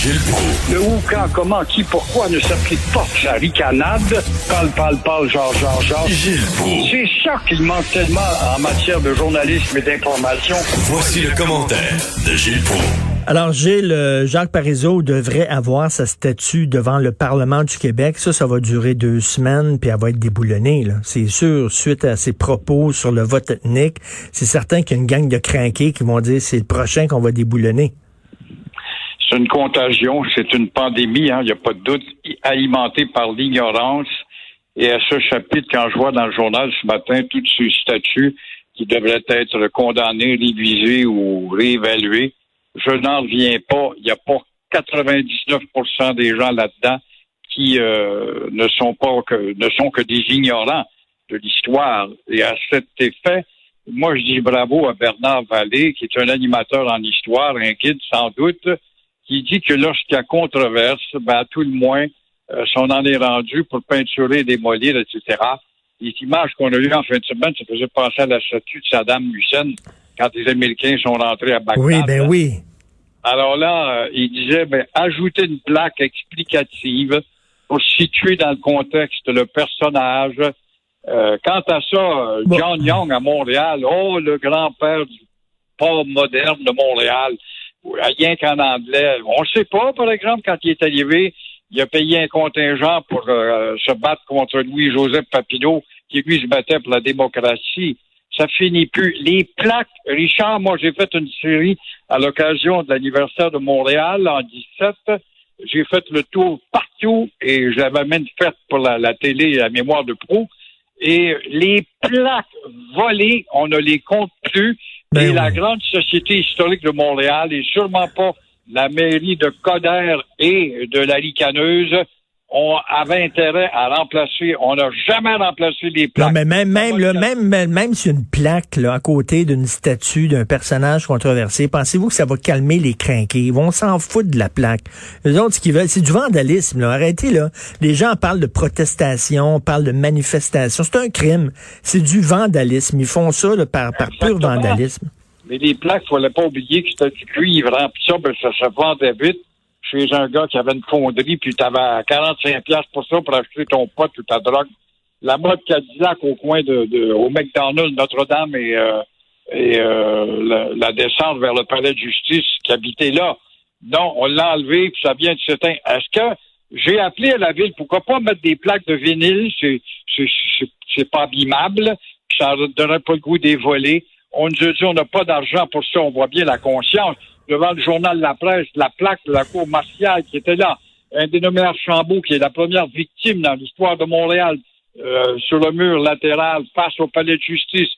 Gilles Proulx. Le où, quand, comment, qui, pourquoi ne s'applique pas sa ricanade? Parle, parle, parle, genre, genre, genre. Gilles Proulx. C'est ça qu'il manque tellement en matière de journalisme et d'information. Voici le commentaire de Gilles Proulx. Alors, Gilles, euh, Jacques Parizeau devrait avoir sa statue devant le Parlement du Québec. Ça, ça va durer deux semaines, puis elle va être déboulonnée. là. C'est sûr, suite à ses propos sur le vote ethnique, c'est certain qu'il y a une gang de crinqués qui vont dire c'est le prochain qu'on va déboulonner. C'est une contagion, c'est une pandémie, hein, il n'y a pas de doute, alimentée par l'ignorance. Et à ce chapitre, quand je vois dans le journal ce matin tous ces statuts qui devraient être condamnés, révisés ou réévalués, je n'en reviens pas. Il n'y a pas 99% des gens là-dedans qui euh, ne sont pas que ne sont que des ignorants de l'histoire. Et à cet effet, moi je dis bravo à Bernard Vallée, qui est un animateur en histoire, un guide sans doute, qui dit que lorsqu'il y a controverse, ben, à tout le moins, euh, si on en est rendu pour peinturer, démolir, etc. Les images qu'on a eues en fin de semaine, ça faisait penser à la statue de Saddam Hussein quand les Américains sont rentrés à Bagdad. Oui, ben oui. Alors là, euh, il disait, ben, ajouter une plaque explicative pour situer dans le contexte le personnage. Euh, quant à ça, Bon. John Young à Montréal, oh, le grand-père du port moderne de Montréal, rien qu'en anglais. On ne sait pas, par exemple, quand il est arrivé, il a payé un contingent pour euh, se battre contre Louis-Joseph Papineau, qui lui se battait pour la démocratie. Ça finit plus. Les plaques, Richard, moi j'ai fait une série à l'occasion de l'anniversaire de Montréal en 17. J'ai fait le tour partout et j'avais même fait pour la, la télé la mémoire de Pro. Et les plaques volées, on ne les compte plus. Ben et oui. la grande société historique de Montréal et sûrement pas la mairie de Coder et de la Ricaneuse on avait intérêt à remplacer. On n'a jamais remplacé les plaques. Non, mais même, même, là, même, même, même sur une plaque, là, à côté d'une statue d'un personnage controversé, pensez-vous que ça va calmer les crinqués? Ils vont s'en foutre de la plaque. Les autres, ce qu'ils veulent, c'est du vandalisme, là. Arrêtez, là. Les gens parlent de protestation, parlent de manifestation. C'est un crime. C'est du vandalisme. Ils font ça, là, par, par pur vandalisme. Mais les plaques, il fallait pas oublier que c'était du cuivre. Hein. Puis ça, ben, ça se vendait vite chez un gars qui avait une fonderie, puis tu avais 45 pièces pour ça, pour acheter ton pot ou ta drogue. La mode Cadillac au coin de, de au McDonald's, Notre-Dame et, euh, euh, la, descente vers le palais de justice qui habitait là. Non, on l'a enlevé, puis ça vient de s'éteindre. Est-ce que j'ai appelé à la ville, pourquoi pas mettre des plaques de vinyle, c'est, c'est, pas abîmable, ça ne donnerait pas le goût des volets. On nous a dit on n'a pas d'argent pour ça, on voit bien la conscience. Devant le journal la presse, la plaque de la cour martiale qui était là, un dénommé Archambault, qui est la première victime dans l'histoire de Montréal, euh, sur le mur latéral face au palais de justice,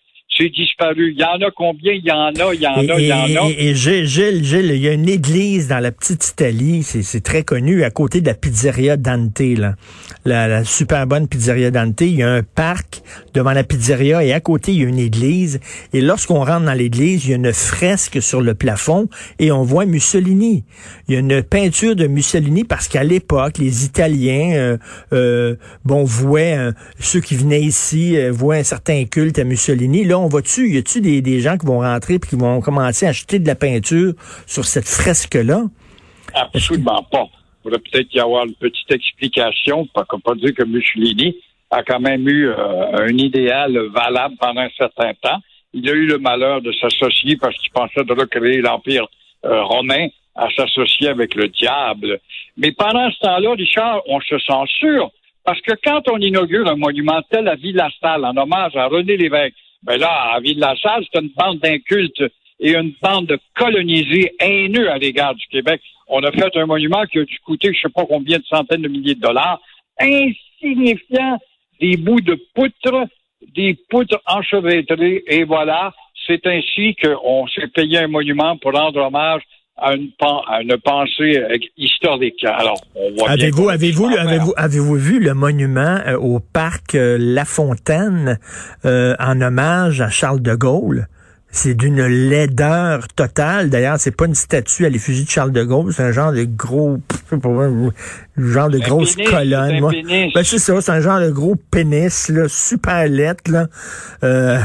disparu. Il y en a combien? Il y en a, il y en a, il y en a. Et, et- Gilles, Gilles, Gilles, il y a une église dans la petite Italie, c'est très connu, à côté de la pizzeria Dante, là. La, la super bonne pizzeria Dante. Il y a un parc devant la pizzeria et à côté, il y a une église. Et lorsqu'on rentre dans l'église, il y a une fresque sur le plafond et on voit Mussolini. Il y a une peinture de Mussolini parce qu'à l'époque, les Italiens, euh, euh, bon, vouaient, euh, ceux qui venaient ici, euh, vouaient un certain culte à Mussolini. Là, va-tu, y a-tu des, des gens qui vont rentrer puis qui vont commencer à acheter de la peinture sur cette fresque-là? Absolument pas. Il faudrait peut-être y avoir une petite explication, pas, pas dire que Mussolini a quand même eu euh, un idéal valable pendant un certain temps. Il a eu le malheur de s'associer parce qu'il pensait de recréer l'Empire euh, romain à s'associer avec le diable. Mais pendant ce temps-là, Richard, on se censure parce que quand on inaugure un monument tel à Ville-la-Salle en hommage à René Lévesque, ben là, à Ville-la-Salle, c'est une bande d'incultes et une bande de colonisés haineux à l'égard du Québec. On a fait un monument qui a dû coûter je sais pas combien de centaines de milliers de dollars, insignifiant des bouts de poutre, des poutres enchevêtrées, et voilà, c'est ainsi qu'on s'est payé un monument pour rendre hommage à une, à une pensée euh, historique. Alors, on voit bien Avez-vous avez-vous avez-vous avez-vous vu le monument euh, au parc euh, La Fontaine euh, en hommage à Charles de Gaulle? C'est d'une laideur totale. D'ailleurs, c'est pas une statue à l'effigie de Charles de Gaulle, c'est un genre de gros, genre de grosse pénis, colonne. c'est un moi. pénis. Ben, c'est ça, c'est un genre de gros pénis, là, super lettre, là. Euh,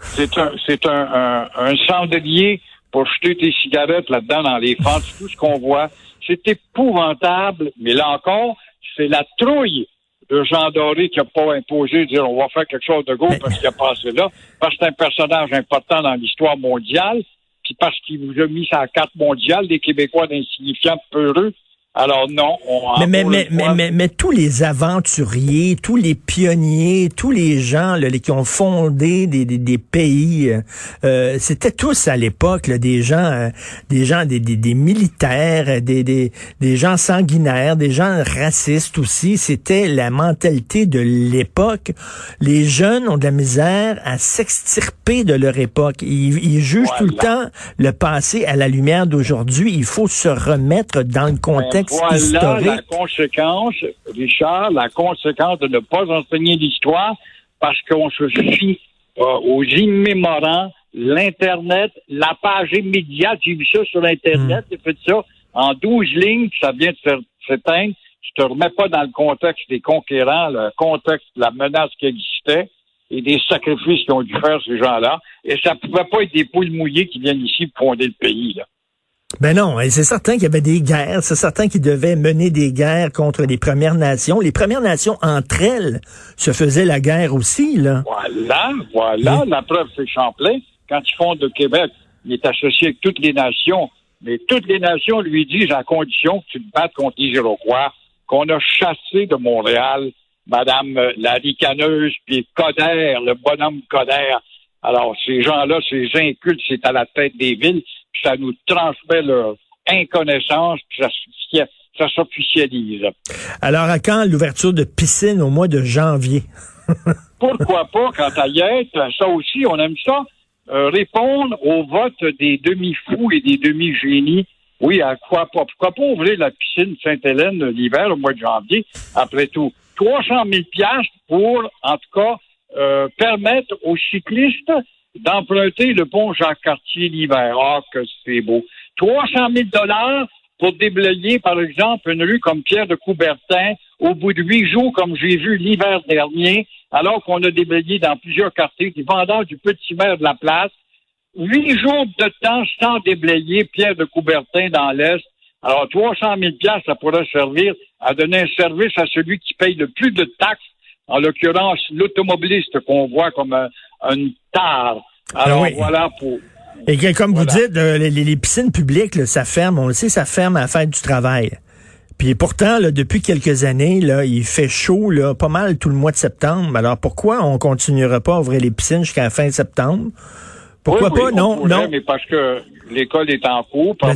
c'est un, c'est un, un, un cendrier pour jeter tes cigarettes là-dedans dans les fentes, tout ce qu'on voit. C'est épouvantable, mais là encore, c'est la trouille de Jean Doré qui n'a pas imposé de dire on va faire quelque chose de gros parce qu'il a passé là, parce que c'est un personnage important dans l'histoire mondiale, puis parce qu'il vous a mis sa carte mondiale des Québécois d'insignifiants peureux. Alors non, on mais, mais, mais, mais, mais, tous les aventuriers, tous les pionniers, tous les gens là, qui ont fondé des, des, des pays, euh, euh c'était tous à l'époque des gens, euh, des gens, des, des, des militaires, des, des, des gens sanguinaires, des gens racistes aussi. C'était la mentalité de l'époque. Les jeunes ont de la misère à s'extirper de leur époque. Ils, ils jugent tout le temps le passé à la lumière d'aujourd'hui. Il faut se remettre dans le contexte voilà la conséquence, Richard, la conséquence de ne pas enseigner l'histoire parce qu'on se fie euh, aux immémorants, l'Internet, la page immédiate. J'ai vu ça sur Internet, hmm. j'ai fait ça en 12 lignes, puis ça vient de s'éteindre. Je te remets pas dans le contexte des conquérants, le contexte de la menace qui existait et des sacrifices qu'ils ont dû faire ces gens-là. Et ça pouvait pas être des poules mouillées qui viennent ici pour fonder le pays. Là. Ben non, c'est certain qu'il y avait des guerres, c'est certain qu'ils devaient mener des guerres contre les Premières Nations. Les Premières Nations, entre elles, se faisaient la guerre aussi, là. Voilà, voilà, la preuve, c'est Champlain. Quand ils font de Québec, il est associé avec toutes les nations, mais toutes les nations lui disent, à condition que tu te battes contre les Iroquois, qu'on a chassé de Montréal Madame euh, la ricaneuse, puis Coder, le bonhomme Coder. Alors, ces gens-là, ces incultes, c'est à la tête des villes ça nous transmet leur inconnaissance, puis ça, ça s'officialise. Alors, à quand l'ouverture de piscine au mois de janvier? Pourquoi pas, quand à y être, ça aussi, on aime ça, euh, répondre au vote des demi-fous et des demi-génies. Oui, à quoi pas? Pourquoi pas ouvrir la piscine Sainte-Hélène l'hiver au mois de janvier, après tout? 300 000 piastres pour, en tout cas, euh, permettre aux cyclistes d'emprunter le pont Jacques-Cartier l'hiver. Ah, que c'est beau. 300 000 dollars pour déblayer, par exemple, une rue comme Pierre de Coubertin au bout de huit jours, comme j'ai vu l'hiver dernier, alors qu'on a déblayé dans plusieurs quartiers, vendeurs du petit maire de la place. Huit jours de temps sans déblayer Pierre de Coubertin dans l'Est. Alors, 300 000 ça pourrait servir à donner un service à celui qui paye le plus de taxes, en l'occurrence l'automobiliste qu'on voit comme un, une tare. Alors ah voilà pour. Et comme vous dites, euh, les, piscines publiques, ça ferme, on le sait, ça ferme à la fête du travail. Puis pourtant, là, depuis quelques années, là, il fait chaud là, pas mal tout le mois de septembre. Alors pourquoi on continuera pas à ouvrir les piscines jusqu'à la fin septembre? Pourquoi pas? non, non. Mais parce que l'école est en cours, ben.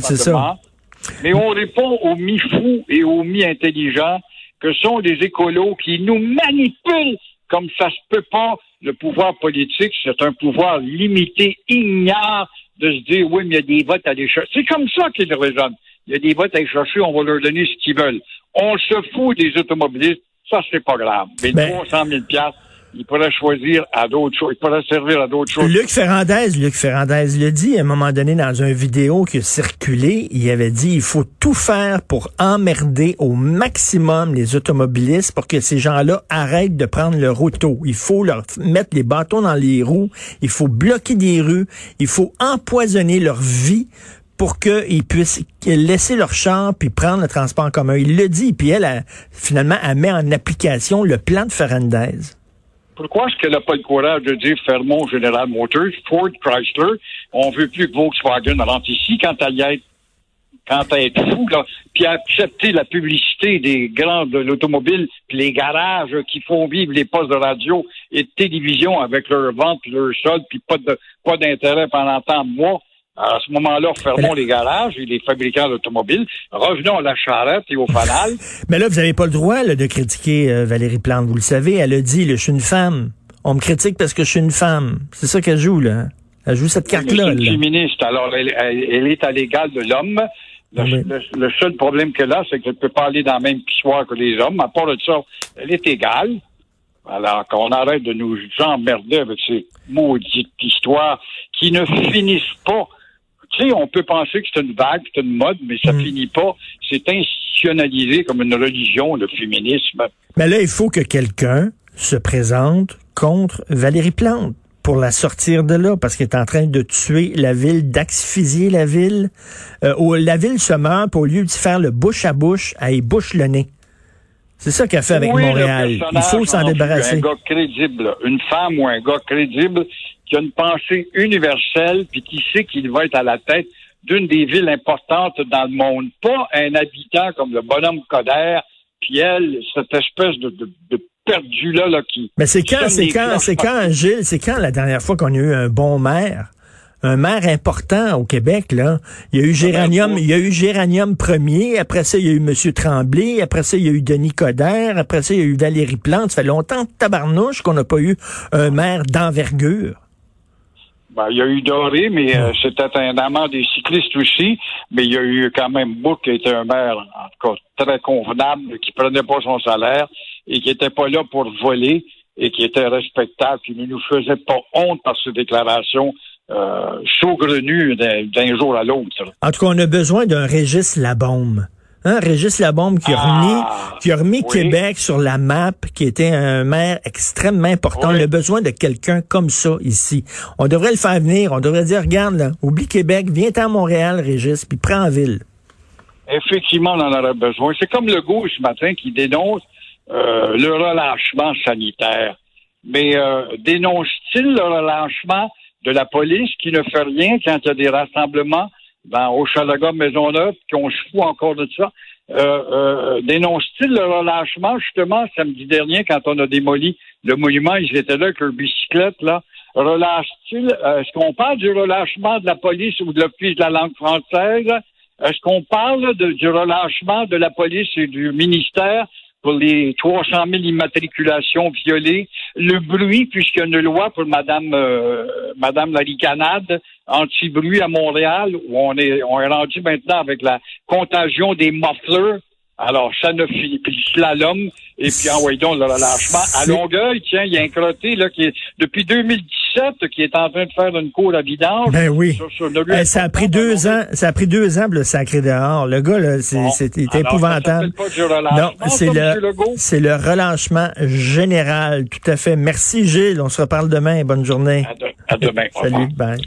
Mais on répond aux mi-fous et aux mi-intelligents que sont les écolos qui nous manipulent comme ça se peut pas le pouvoir politique, c'est un pouvoir limité, ignare de se dire, oui, mais il y a des votes à aller chercher. C'est comme ça qu'ils raisonnent. Il y a des votes à aller chercher, on va leur donner ce qu'ils veulent. On se fout des automobilistes, ça, c'est pas grave. Mais ben, 300 000 il pourrait choisir à d'autres choses, il pourrait servir à d'autres choses. Luc Ferrandez, Luc Ferrandez l'a dit à un moment donné dans une vidéo qui a circulé, il avait dit il faut tout faire pour emmerder au maximum les automobilistes pour que ces gens-là arrêtent de prendre leur auto. Il faut leur mettre les bâtons dans les roues, il faut bloquer des rues, il faut empoisonner leur vie pour qu'ils puissent laisser leur char puis prendre le transport en commun. Il le dit, puis elle, finalement, elle met en application le plan de Ferrandez. Pourquoi est-ce qu'elle n'a pas le courage de dire fermons General Motors, Ford, Chrysler, on veut plus que Volkswagen rentre ici quand elle y est quand elle est fou, là, puis accepter la publicité des grands de l'automobile, puis les garages qui font vivre les postes de radio et de télévision avec leur vente puis leur solde, puis pas de pas d'intérêt pendant tant de mois. À ce moment-là, fermons les garages et les fabricants d'automobiles. Revenons à la charrette et au fanal. Mais là, vous n'avez pas le droit de critiquer euh, Valérie Plante. Vous le savez, elle a dit, je suis une femme. On me critique parce que je suis une femme. C'est ça qu'elle joue, là. Elle joue cette carte-là. Elle est féministe. Alors, elle, est à l'égal de l'homme. Le, seul problème qu'elle a, c'est qu'elle ne peut pas aller dans le même pissoir que les hommes. À part de ça, elle est égale. Alors qu'on arrête de nous emmerder avec ces maudites histoires qui ne finissent pas tu sais, on peut penser que c'est une vague, c'est une mode, mais ça mm. finit pas. C'est institutionnalisé comme une religion, le féminisme. Mais là, il faut que quelqu'un se présente contre Valérie Plante. pour la sortir de là parce qu'il est en train de tuer la ville, d'asphyxier la ville. Euh, la ville se meurt, pour au lieu de faire le bouche à bouche, elle bouche le nez. C'est ça qu'elle fait avec Montréal. Il faut s'en débarrasser. Un gars crédible, une femme ou un gars crédible qui a une pensée universelle puis qui sait qu'il va être à la tête d'une des villes importantes dans le monde. Pas un habitant comme le bonhomme Coder, puis elle, cette espèce de, de, perdu là, là qui. Mais c'est quand, c'est quand, c'est quand, Gilles, c'est quand la dernière fois qu'on a eu un bon maire? un maire important au Québec, là. Il y a eu Géranium, il y a eu Géranium premier, après ça, il y a eu M. Tremblay, après ça, il y a eu Denis Coderre, après ça, il y a eu Valérie Plante. Ça fait longtemps, tabarnouche, qu'on n'a pas eu un maire d'envergure. Ben, il y a eu Doré, mais euh, c'était un amant des cyclistes aussi. Mais il y a eu quand même Bouc qui était un maire, en tout cas, très convenable, qui prenait pas son salaire et qui était pas là pour voler et qui était respectable, qui ne nous faisait pas honte par ses déclarations euh, saugrenues d'un jour à l'autre. En tout cas, on a besoin d'un Régis Labombe. Hein, Régis Labombe qui a remis, ah, qui a remis Québec sur la map, qui était un maire extrêmement important. On a besoin de quelqu'un comme ça ici. On devrait le faire venir. On devrait dire, regarde, là, oublie Québec, viens à Montréal, Régis, puis prends en ville. Effectivement, on en aurait besoin. C'est comme le gauche ce matin qui dénonce euh, le relâchement sanitaire. Mais euh, dénonce-t-il le relâchement de la police qui ne fait rien quand il y a des rassemblements ben, au Chalaga Maisonneuve, qu'on se fout encore de ça. Euh, euh, dénonce-t-il le relâchement, justement, samedi dernier, quand on a démoli le monument, ils étaient là avec leur bicyclette, là. Relâche-t-il, euh, est-ce qu'on parle du relâchement de la police ou de l'Office de la langue française? Est-ce qu'on parle du relâchement de la police et du ministère? Pour les 300 000 immatriculations violées, le bruit, puisqu'il y a une loi pour Madame euh, Madame la ricanade anti-bruit à Montréal, où on est on est rendu maintenant avec la contagion des mufflers. Alors, ça ne finit plus slalom, et puis envoyons donc le relâchement. À Longueuil, tiens, il y a un crotté là, qui est depuis 2010 qui est en train de faire une cour à vidange. Ben oui. Ça a pris deux ans. Ça a pris deux ans le sacré dehors. Le gars, là, c'est épouvantable. non, c'est le, c'est le relâchement général. Tout à fait. Merci, Gilles. On se reparle demain. Bonne journée. À, demain. Salut. Bye.